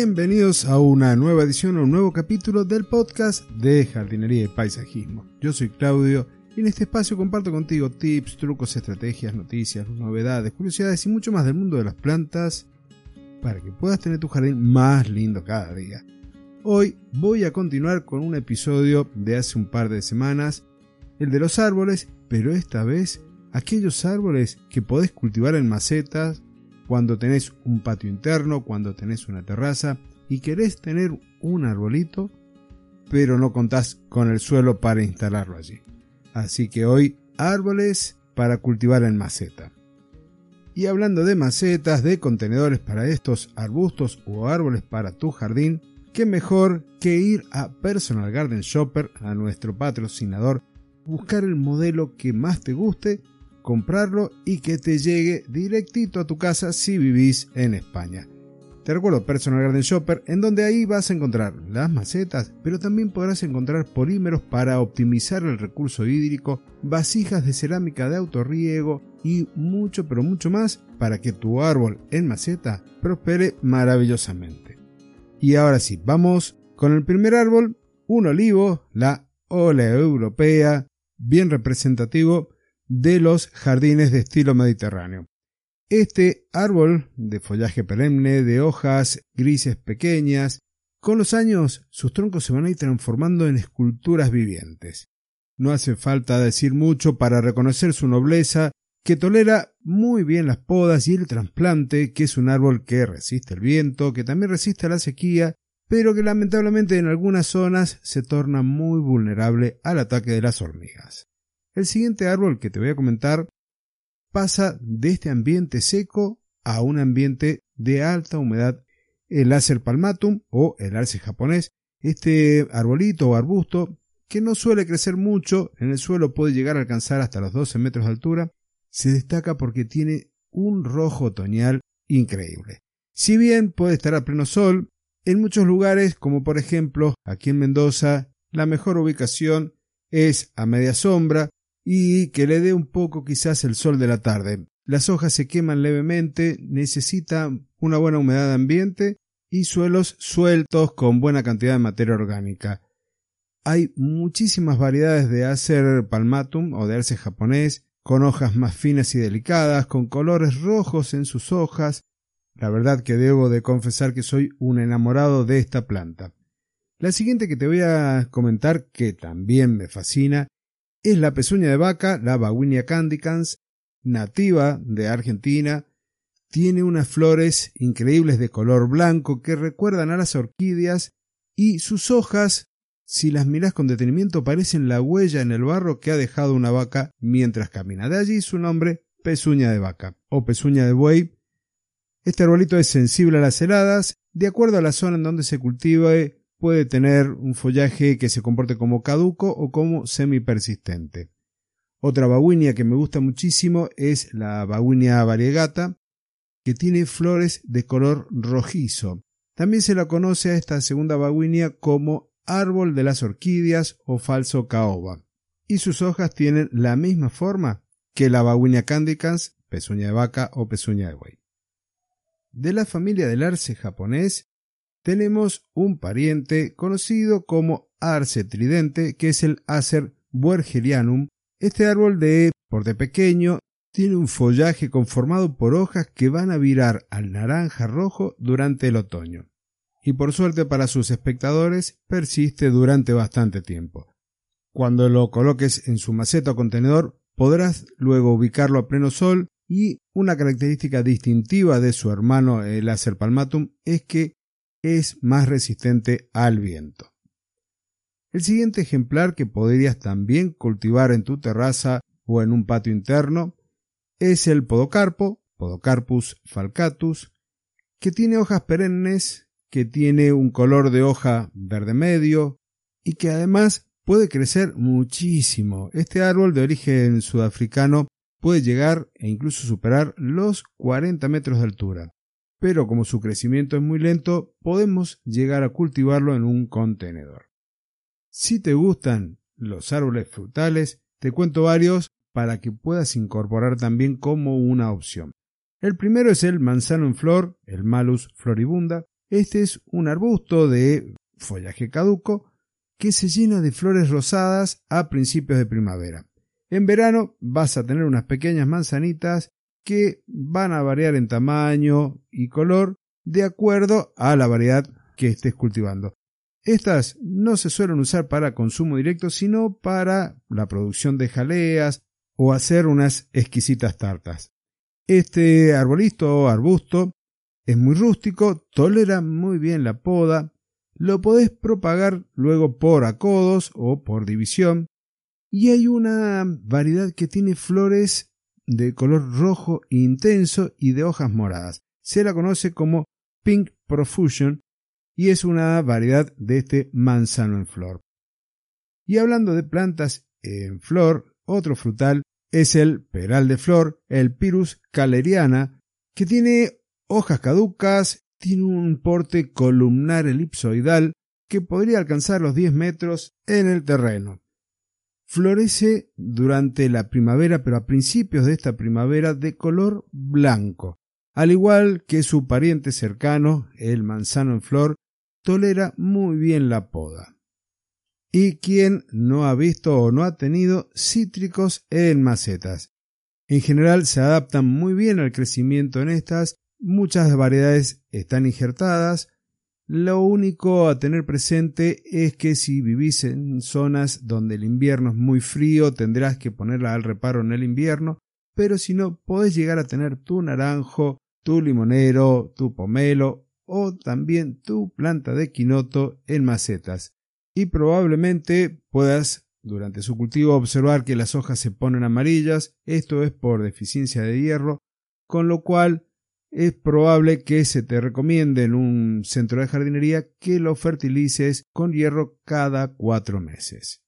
Bienvenidos a una nueva edición o un nuevo capítulo del podcast de jardinería y paisajismo. Yo soy Claudio y en este espacio comparto contigo tips, trucos, estrategias, noticias, novedades, curiosidades y mucho más del mundo de las plantas para que puedas tener tu jardín más lindo cada día. Hoy voy a continuar con un episodio de hace un par de semanas, el de los árboles, pero esta vez aquellos árboles que podés cultivar en macetas cuando tenés un patio interno, cuando tenés una terraza y querés tener un arbolito, pero no contás con el suelo para instalarlo allí. Así que hoy árboles para cultivar en maceta. Y hablando de macetas, de contenedores para estos arbustos o árboles para tu jardín, qué mejor que ir a Personal Garden Shopper, a nuestro patrocinador, buscar el modelo que más te guste comprarlo y que te llegue directito a tu casa si vivís en España. Te recuerdo Personal Garden Shopper, en donde ahí vas a encontrar las macetas, pero también podrás encontrar polímeros para optimizar el recurso hídrico, vasijas de cerámica de autorriego y mucho, pero mucho más para que tu árbol en maceta prospere maravillosamente. Y ahora sí, vamos con el primer árbol, un olivo, la Ola europea, bien representativo de los jardines de estilo mediterráneo. Este árbol, de follaje perenne, de hojas grises pequeñas, con los años sus troncos se van a ir transformando en esculturas vivientes. No hace falta decir mucho para reconocer su nobleza, que tolera muy bien las podas y el trasplante, que es un árbol que resiste el viento, que también resiste la sequía, pero que lamentablemente en algunas zonas se torna muy vulnerable al ataque de las hormigas. El siguiente árbol que te voy a comentar pasa de este ambiente seco a un ambiente de alta humedad. El Acer palmatum o el arce japonés, este arbolito o arbusto que no suele crecer mucho, en el suelo puede llegar a alcanzar hasta los 12 metros de altura, se destaca porque tiene un rojo otoñal increíble. Si bien puede estar a pleno sol, en muchos lugares, como por ejemplo aquí en Mendoza, la mejor ubicación es a media sombra y que le dé un poco quizás el sol de la tarde. Las hojas se queman levemente, necesita una buena humedad ambiente y suelos sueltos con buena cantidad de materia orgánica. Hay muchísimas variedades de Acer palmatum o de arce japonés, con hojas más finas y delicadas, con colores rojos en sus hojas. La verdad que debo de confesar que soy un enamorado de esta planta. La siguiente que te voy a comentar, que también me fascina, es la pezuña de vaca, la Bawinia candicans, nativa de Argentina. Tiene unas flores increíbles de color blanco que recuerdan a las orquídeas y sus hojas, si las miras con detenimiento, parecen la huella en el barro que ha dejado una vaca mientras camina. De allí su nombre, pezuña de vaca o pezuña de buey. Este arbolito es sensible a las heladas, de acuerdo a la zona en donde se cultiva puede tener un follaje que se comporte como caduco o como semi-persistente. Otra baguinia que me gusta muchísimo es la baguinia variegata, que tiene flores de color rojizo. También se la conoce a esta segunda baguinia como árbol de las orquídeas o falso caoba, y sus hojas tienen la misma forma que la baguinia candicans, pezuña de vaca o pezuña de buey. De la familia del arce japonés tenemos un pariente conocido como arce tridente, que es el Acer buergerianum. Este árbol de porte pequeño tiene un follaje conformado por hojas que van a virar al naranja rojo durante el otoño. Y por suerte para sus espectadores persiste durante bastante tiempo. Cuando lo coloques en su maceta o contenedor, podrás luego ubicarlo a pleno sol y una característica distintiva de su hermano el Acer palmatum es que es más resistente al viento. El siguiente ejemplar que podrías también cultivar en tu terraza o en un patio interno es el podocarpo, Podocarpus falcatus, que tiene hojas perennes, que tiene un color de hoja verde medio y que además puede crecer muchísimo. Este árbol de origen sudafricano puede llegar e incluso superar los 40 metros de altura pero como su crecimiento es muy lento, podemos llegar a cultivarlo en un contenedor. Si te gustan los árboles frutales, te cuento varios para que puedas incorporar también como una opción. El primero es el manzano en flor, el Malus floribunda. Este es un arbusto de follaje caduco que se llena de flores rosadas a principios de primavera. En verano vas a tener unas pequeñas manzanitas que van a variar en tamaño y color de acuerdo a la variedad que estés cultivando. Estas no se suelen usar para consumo directo, sino para la producción de jaleas o hacer unas exquisitas tartas. Este arbolito o arbusto es muy rústico, tolera muy bien la poda, lo podés propagar luego por acodos o por división, y hay una variedad que tiene flores de color rojo intenso y de hojas moradas. Se la conoce como Pink Profusion y es una variedad de este manzano en flor. Y hablando de plantas en flor, otro frutal es el peral de flor, el Pyrus caleriana, que tiene hojas caducas, tiene un porte columnar elipsoidal que podría alcanzar los 10 metros en el terreno. Florece durante la primavera, pero a principios de esta primavera de color blanco. Al igual que su pariente cercano, el manzano en flor, tolera muy bien la poda. ¿Y quién no ha visto o no ha tenido cítricos en macetas? En general se adaptan muy bien al crecimiento en estas, muchas variedades están injertadas, lo único a tener presente es que si vivís en zonas donde el invierno es muy frío tendrás que ponerla al reparo en el invierno, pero si no podés llegar a tener tu naranjo, tu limonero, tu pomelo o también tu planta de quinoto en macetas. Y probablemente puedas durante su cultivo observar que las hojas se ponen amarillas, esto es por deficiencia de hierro, con lo cual es probable que se te recomiende en un centro de jardinería que lo fertilices con hierro cada cuatro meses.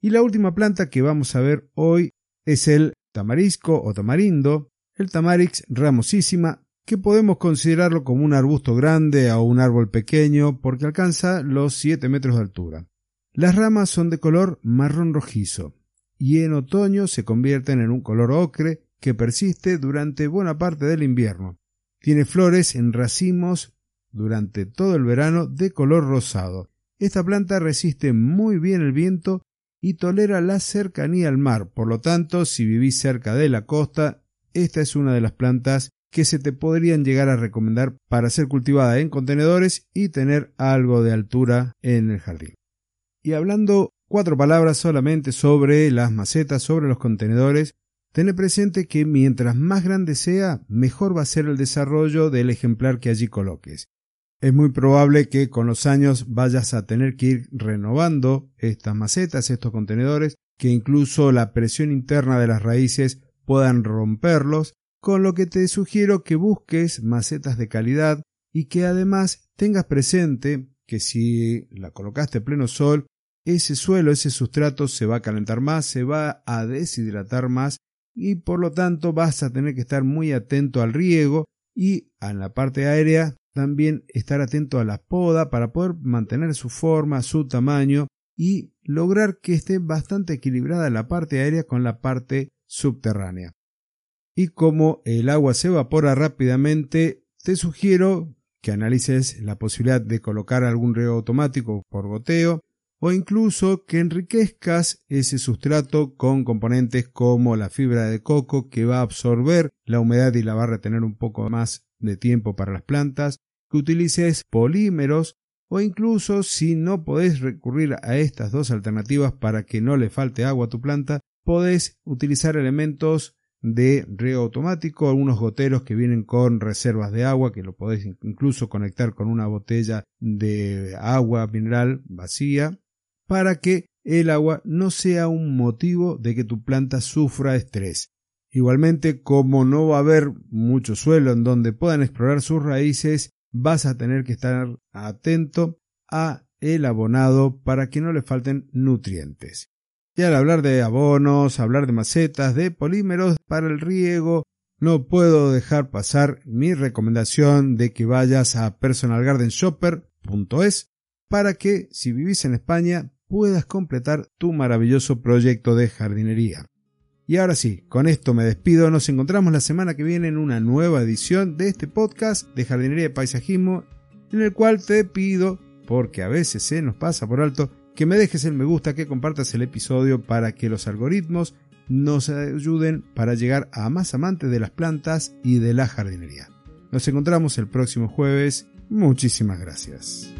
Y la última planta que vamos a ver hoy es el tamarisco o tamarindo, el tamarix ramosísima, que podemos considerarlo como un arbusto grande o un árbol pequeño porque alcanza los 7 metros de altura. Las ramas son de color marrón rojizo y en otoño se convierten en un color ocre que persiste durante buena parte del invierno. Tiene flores en racimos durante todo el verano de color rosado. Esta planta resiste muy bien el viento y tolera la cercanía al mar, por lo tanto, si vivís cerca de la costa, esta es una de las plantas que se te podrían llegar a recomendar para ser cultivada en contenedores y tener algo de altura en el jardín. Y hablando cuatro palabras solamente sobre las macetas, sobre los contenedores, Ten presente que mientras más grande sea, mejor va a ser el desarrollo del ejemplar que allí coloques. Es muy probable que con los años vayas a tener que ir renovando estas macetas, estos contenedores, que incluso la presión interna de las raíces puedan romperlos, con lo que te sugiero que busques macetas de calidad y que además tengas presente que si la colocaste a pleno sol, ese suelo, ese sustrato se va a calentar más, se va a deshidratar más y por lo tanto vas a tener que estar muy atento al riego y en la parte aérea también estar atento a la poda para poder mantener su forma, su tamaño y lograr que esté bastante equilibrada la parte aérea con la parte subterránea. Y como el agua se evapora rápidamente, te sugiero que analices la posibilidad de colocar algún riego automático por goteo o incluso que enriquezcas ese sustrato con componentes como la fibra de coco que va a absorber la humedad y la va a retener un poco más de tiempo para las plantas, que utilices polímeros o incluso si no podés recurrir a estas dos alternativas para que no le falte agua a tu planta, podés utilizar elementos de riego automático, algunos goteros que vienen con reservas de agua, que lo podés incluso conectar con una botella de agua mineral vacía, para que el agua no sea un motivo de que tu planta sufra estrés. Igualmente, como no va a haber mucho suelo en donde puedan explorar sus raíces, vas a tener que estar atento a el abonado para que no le falten nutrientes. Y al hablar de abonos, hablar de macetas, de polímeros para el riego, no puedo dejar pasar mi recomendación de que vayas a personalgardenshopper.es para que si vivís en España puedas completar tu maravilloso proyecto de jardinería. Y ahora sí, con esto me despido, nos encontramos la semana que viene en una nueva edición de este podcast de jardinería y paisajismo en el cual te pido, porque a veces se nos pasa por alto, que me dejes el me gusta, que compartas el episodio para que los algoritmos nos ayuden para llegar a más amantes de las plantas y de la jardinería. Nos encontramos el próximo jueves. Muchísimas gracias.